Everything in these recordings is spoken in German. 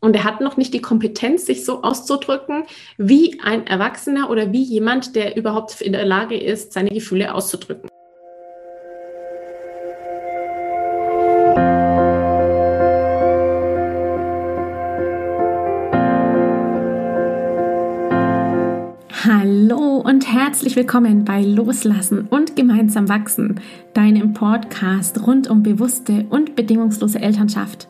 Und er hat noch nicht die Kompetenz, sich so auszudrücken wie ein Erwachsener oder wie jemand, der überhaupt in der Lage ist, seine Gefühle auszudrücken. Hallo und herzlich willkommen bei Loslassen und gemeinsam wachsen, deinem Podcast rund um bewusste und bedingungslose Elternschaft.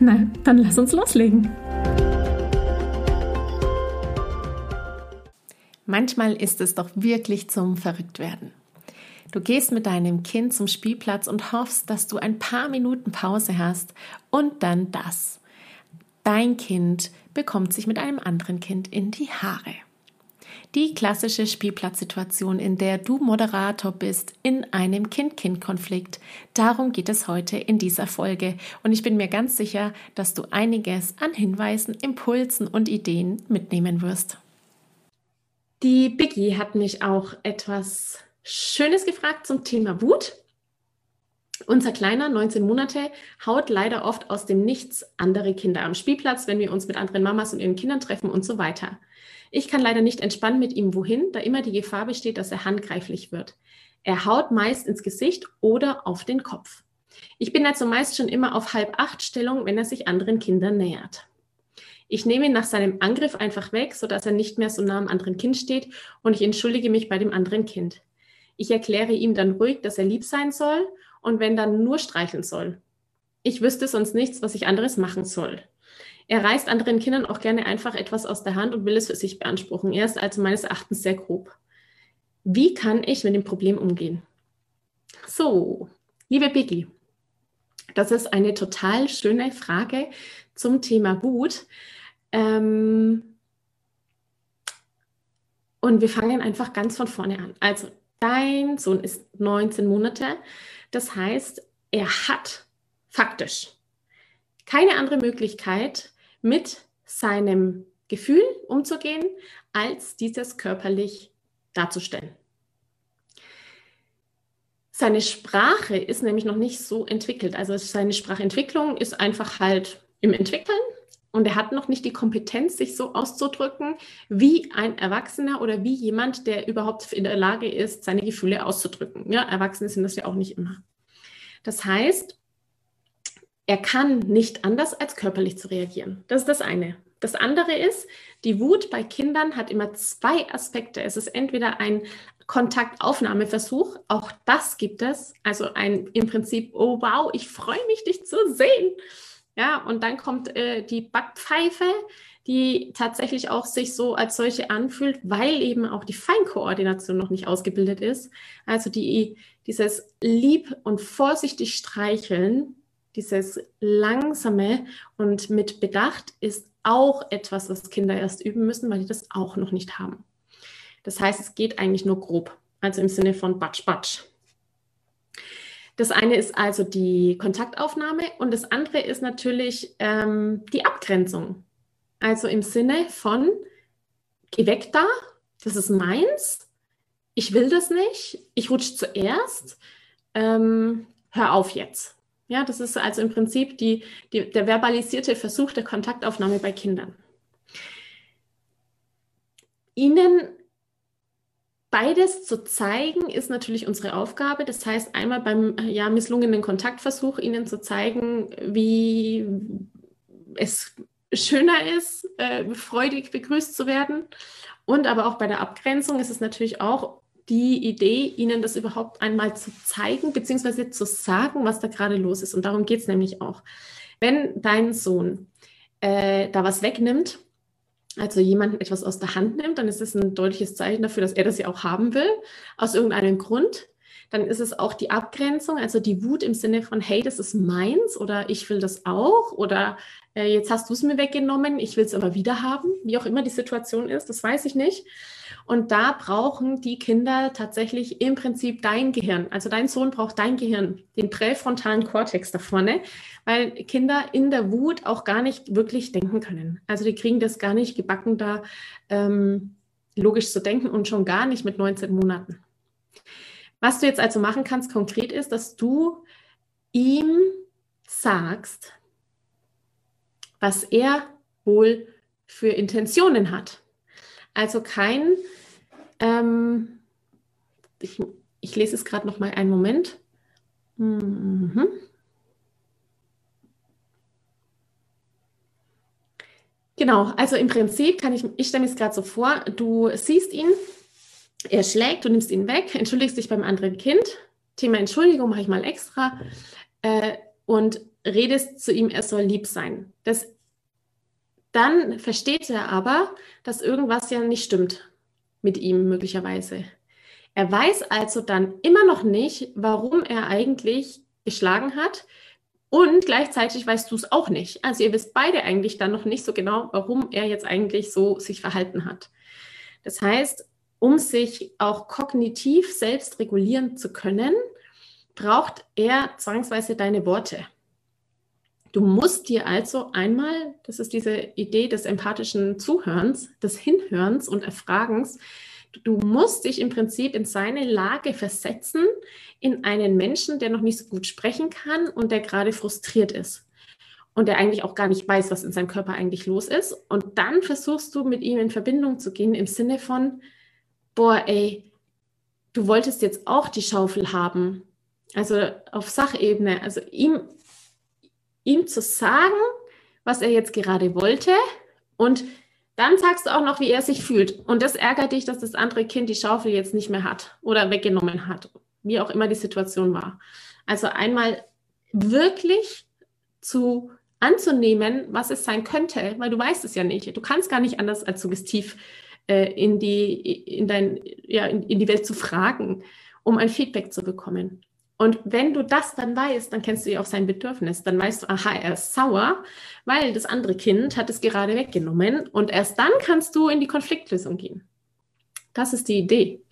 Na, dann lass uns loslegen. Manchmal ist es doch wirklich zum Verrücktwerden. Du gehst mit deinem Kind zum Spielplatz und hoffst, dass du ein paar Minuten Pause hast und dann das. Dein Kind bekommt sich mit einem anderen Kind in die Haare. Die klassische Spielplatzsituation, in der du Moderator bist in einem Kind-Kind-Konflikt. Darum geht es heute in dieser Folge. Und ich bin mir ganz sicher, dass du einiges an Hinweisen, Impulsen und Ideen mitnehmen wirst. Die Biggie hat mich auch etwas Schönes gefragt zum Thema Wut. Unser Kleiner, 19 Monate, haut leider oft aus dem Nichts andere Kinder am Spielplatz, wenn wir uns mit anderen Mamas und ihren Kindern treffen und so weiter. Ich kann leider nicht entspannen mit ihm wohin, da immer die Gefahr besteht, dass er handgreiflich wird. Er haut meist ins Gesicht oder auf den Kopf. Ich bin also meist schon immer auf halb acht Stellung, wenn er sich anderen Kindern nähert. Ich nehme ihn nach seinem Angriff einfach weg, sodass er nicht mehr so nah am anderen Kind steht und ich entschuldige mich bei dem anderen Kind. Ich erkläre ihm dann ruhig, dass er lieb sein soll und wenn dann nur streicheln soll. Ich wüsste sonst nichts, was ich anderes machen soll. Er reißt anderen Kindern auch gerne einfach etwas aus der Hand und will es für sich beanspruchen. Er ist also meines Erachtens sehr grob. Wie kann ich mit dem Problem umgehen? So, liebe Biggie, das ist eine total schöne Frage zum Thema Wut. Ähm und wir fangen einfach ganz von vorne an. Also, dein Sohn ist 19 Monate. Das heißt, er hat faktisch keine andere Möglichkeit, mit seinem Gefühl umzugehen, als dieses körperlich darzustellen. Seine Sprache ist nämlich noch nicht so entwickelt. Also seine Sprachentwicklung ist einfach halt im Entwickeln und er hat noch nicht die Kompetenz, sich so auszudrücken wie ein Erwachsener oder wie jemand, der überhaupt in der Lage ist, seine Gefühle auszudrücken. Ja, Erwachsene sind das ja auch nicht immer. Das heißt, er kann nicht anders, als körperlich zu reagieren. Das ist das eine. Das andere ist, die Wut bei Kindern hat immer zwei Aspekte. Es ist entweder ein Kontaktaufnahmeversuch, auch das gibt es, also ein im Prinzip, oh wow, ich freue mich, dich zu sehen. Ja, und dann kommt äh, die Backpfeife, die tatsächlich auch sich so als solche anfühlt, weil eben auch die Feinkoordination noch nicht ausgebildet ist. Also die, dieses lieb und vorsichtig streicheln dieses langsame und mit Bedacht ist auch etwas, was Kinder erst üben müssen, weil die das auch noch nicht haben. Das heißt, es geht eigentlich nur grob, also im Sinne von Batsch, Batsch. Das eine ist also die Kontaktaufnahme und das andere ist natürlich ähm, die Abgrenzung. Also im Sinne von, geh weg da, das ist meins, ich will das nicht, ich rutsche zuerst, ähm, hör auf jetzt. Ja, das ist also im Prinzip die, die, der verbalisierte Versuch der Kontaktaufnahme bei Kindern. Ihnen beides zu zeigen, ist natürlich unsere Aufgabe. Das heißt, einmal beim ja, misslungenen Kontaktversuch Ihnen zu zeigen, wie es schöner ist, äh, freudig begrüßt zu werden. Und aber auch bei der Abgrenzung ist es natürlich auch die Idee, ihnen das überhaupt einmal zu zeigen, beziehungsweise zu sagen, was da gerade los ist. Und darum geht es nämlich auch. Wenn dein Sohn äh, da was wegnimmt, also jemanden etwas aus der Hand nimmt, dann ist es ein deutliches Zeichen dafür, dass er das ja auch haben will, aus irgendeinem Grund. dann ist es auch die Abgrenzung, also die Wut im Sinne von, hey, das ist meins oder ich will das auch oder äh, jetzt hast du es mir weggenommen, ich will es aber wieder haben, wie auch immer die Situation ist, das weiß ich nicht. Und da brauchen die Kinder tatsächlich im Prinzip dein Gehirn. Also dein Sohn braucht dein Gehirn, den präfrontalen Kortex da vorne, weil Kinder in der Wut auch gar nicht wirklich denken können. Also die kriegen das gar nicht gebacken, da ähm, logisch zu denken und schon gar nicht mit 19 Monaten. Was du jetzt also machen kannst konkret ist, dass du ihm sagst, was er wohl für Intentionen hat. Also kein, ähm, ich, ich, lese es gerade noch mal einen Moment. Mhm. Genau, also im Prinzip kann ich, ich stelle mir es gerade so vor, du siehst ihn, er schlägt, du nimmst ihn weg, entschuldigst dich beim anderen Kind, Thema Entschuldigung mache ich mal extra äh, und redest zu ihm, er soll lieb sein. Das, dann versteht er aber, dass irgendwas ja nicht stimmt mit ihm möglicherweise. Er weiß also dann immer noch nicht, warum er eigentlich geschlagen hat, und gleichzeitig weißt du es auch nicht. Also ihr wisst beide eigentlich dann noch nicht so genau, warum er jetzt eigentlich so sich verhalten hat. Das heißt, um sich auch kognitiv selbst regulieren zu können, braucht er zwangsweise deine Worte. Du musst dir also einmal, das ist diese Idee des empathischen Zuhörens, des Hinhörens und Erfragens, Du musst dich im Prinzip in seine Lage versetzen, in einen Menschen, der noch nicht so gut sprechen kann und der gerade frustriert ist und der eigentlich auch gar nicht weiß, was in seinem Körper eigentlich los ist. Und dann versuchst du mit ihm in Verbindung zu gehen im Sinne von, boah, ey, du wolltest jetzt auch die Schaufel haben. Also auf Sachebene, also ihm, ihm zu sagen, was er jetzt gerade wollte und dann sagst du auch noch, wie er sich fühlt. Und das ärgert dich, dass das andere Kind die Schaufel jetzt nicht mehr hat oder weggenommen hat, wie auch immer die Situation war. Also einmal wirklich zu anzunehmen, was es sein könnte, weil du weißt es ja nicht. Du kannst gar nicht anders als suggestiv äh, in, die, in, dein, ja, in, in die Welt zu fragen, um ein Feedback zu bekommen. Und wenn du das dann weißt, dann kennst du ja auch sein Bedürfnis. Dann weißt du, aha, er ist sauer, weil das andere Kind hat es gerade weggenommen. Und erst dann kannst du in die Konfliktlösung gehen. Das ist die Idee.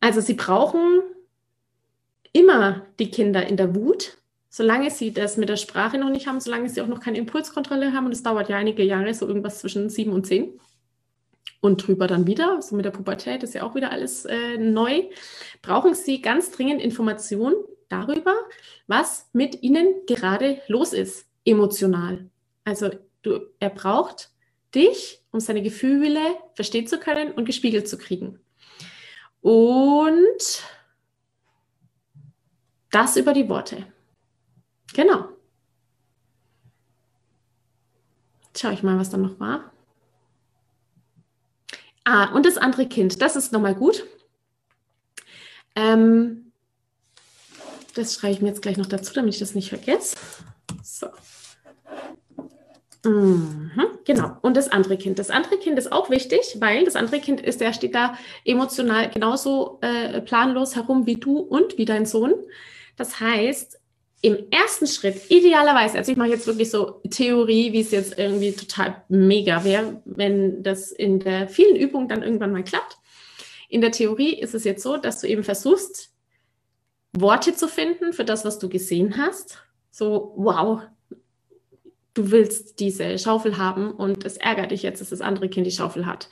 Also sie brauchen immer die Kinder in der Wut, solange sie das mit der Sprache noch nicht haben, solange sie auch noch keine Impulskontrolle haben. Und es dauert ja einige Jahre, so irgendwas zwischen sieben und zehn und drüber dann wieder, so mit der Pubertät ist ja auch wieder alles äh, neu, brauchen Sie ganz dringend Informationen darüber, was mit Ihnen gerade los ist, emotional. Also du, er braucht dich, um seine Gefühle verstehen zu können und gespiegelt zu kriegen. Und das über die Worte. Genau. Schau ich mal, was da noch war. Ah, und das andere Kind, das ist nochmal gut. Ähm, das schreibe ich mir jetzt gleich noch dazu, damit ich das nicht vergesse. So. Mhm, genau. Und das andere Kind. Das andere Kind ist auch wichtig, weil das andere Kind ist, der steht da emotional genauso äh, planlos herum wie du und wie dein Sohn. Das heißt, im ersten Schritt, idealerweise, also ich mache jetzt wirklich so Theorie, wie es jetzt irgendwie total mega wäre, wenn das in der vielen Übung dann irgendwann mal klappt. In der Theorie ist es jetzt so, dass du eben versuchst, Worte zu finden für das, was du gesehen hast. So, wow, du willst diese Schaufel haben und es ärgert dich jetzt, dass das andere Kind die Schaufel hat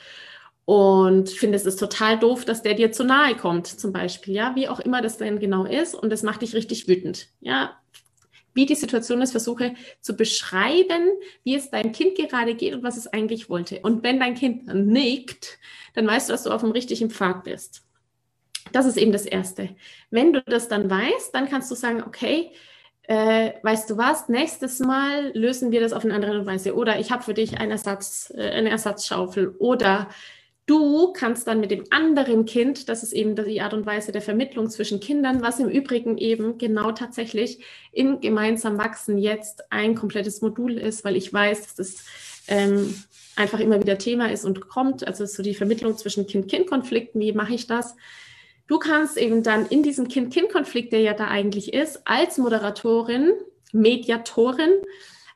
und findest es total doof, dass der dir zu nahe kommt, zum Beispiel, ja, wie auch immer das denn genau ist und das macht dich richtig wütend, ja. Wie die Situation ist, versuche zu beschreiben, wie es deinem Kind gerade geht und was es eigentlich wollte. Und wenn dein Kind nickt, dann weißt du, dass du auf dem richtigen Pfad bist. Das ist eben das Erste. Wenn du das dann weißt, dann kannst du sagen, okay, äh, weißt du was, nächstes Mal lösen wir das auf eine andere Weise. Oder ich habe für dich einen Ersatz, äh, eine Ersatzschaufel. Oder Du kannst dann mit dem anderen Kind, das ist eben die Art und Weise der Vermittlung zwischen Kindern, was im Übrigen eben genau tatsächlich im gemeinsam wachsen jetzt ein komplettes Modul ist, weil ich weiß, dass das ähm, einfach immer wieder Thema ist und kommt. Also so die Vermittlung zwischen Kind-Kind-Konflikten, wie mache ich das? du kannst eben dann in diesem Kind-Kind-Konflikt, der ja da eigentlich ist, als Moderatorin, Mediatorin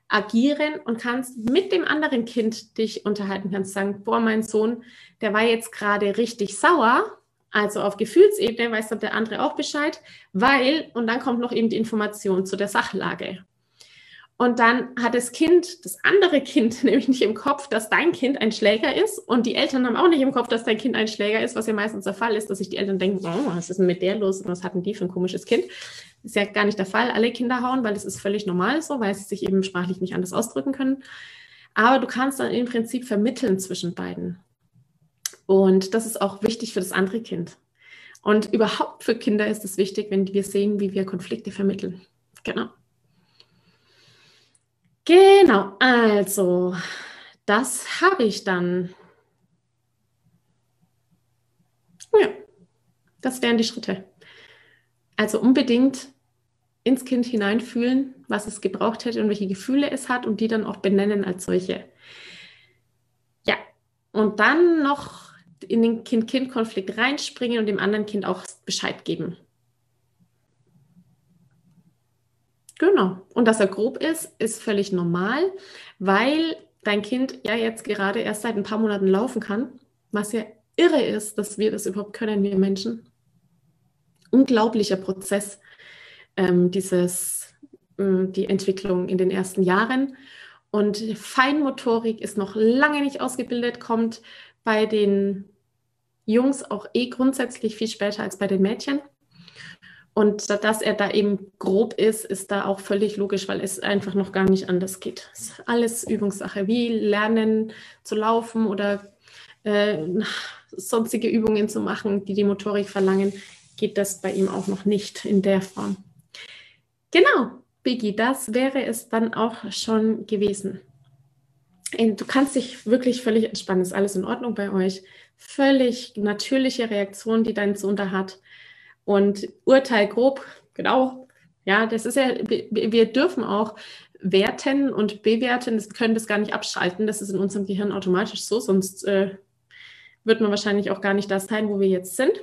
agieren und kannst mit dem anderen Kind dich unterhalten, kannst sagen, boah, mein Sohn, der war jetzt gerade richtig sauer, also auf Gefühlsebene weiß dann der andere auch Bescheid, weil, und dann kommt noch eben die Information zu der Sachlage. Und dann hat das Kind, das andere Kind, nämlich nicht im Kopf, dass dein Kind ein Schläger ist. Und die Eltern haben auch nicht im Kopf, dass dein Kind ein Schläger ist, was ja meistens der Fall ist, dass sich die Eltern denken, oh, was ist denn mit der los und was hatten die für ein komisches Kind? Ist ja gar nicht der Fall. Alle Kinder hauen, weil das ist völlig normal so, weil sie sich eben sprachlich nicht anders ausdrücken können. Aber du kannst dann im Prinzip vermitteln zwischen beiden. Und das ist auch wichtig für das andere Kind. Und überhaupt für Kinder ist es wichtig, wenn wir sehen, wie wir Konflikte vermitteln. Genau. Genau, also das habe ich dann. Ja, das wären die Schritte. Also unbedingt ins Kind hineinfühlen, was es gebraucht hätte und welche Gefühle es hat und die dann auch benennen als solche. Ja, und dann noch in den Kind-Kind-Konflikt reinspringen und dem anderen Kind auch Bescheid geben. Genau. Und dass er grob ist, ist völlig normal, weil dein Kind ja jetzt gerade erst seit ein paar Monaten laufen kann, was ja irre ist, dass wir das überhaupt können, wir Menschen. Unglaublicher Prozess, ähm, dieses, äh, die Entwicklung in den ersten Jahren. Und Feinmotorik ist noch lange nicht ausgebildet, kommt bei den Jungs auch eh grundsätzlich viel später als bei den Mädchen. Und dass er da eben grob ist, ist da auch völlig logisch, weil es einfach noch gar nicht anders geht. Es ist alles Übungssache, wie lernen zu laufen oder äh, sonstige Übungen zu machen, die die Motorik verlangen, geht das bei ihm auch noch nicht in der Form. Biggie, das wäre es dann auch schon gewesen. Du kannst dich wirklich völlig entspannen, ist alles in Ordnung bei euch. Völlig natürliche Reaktion, die dein Sohn da hat. Und Urteil grob, genau, ja, das ist ja, wir dürfen auch werten und bewerten, das können das gar nicht abschalten, das ist in unserem Gehirn automatisch so, sonst äh, wird man wahrscheinlich auch gar nicht das sein, wo wir jetzt sind.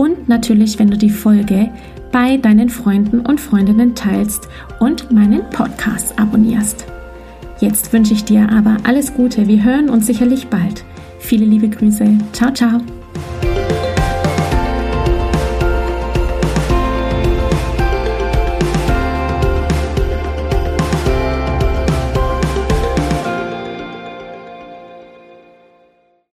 und natürlich, wenn du die Folge bei deinen Freunden und Freundinnen teilst und meinen Podcast abonnierst. Jetzt wünsche ich dir aber alles Gute. Wir hören uns sicherlich bald. Viele liebe Grüße. Ciao, ciao.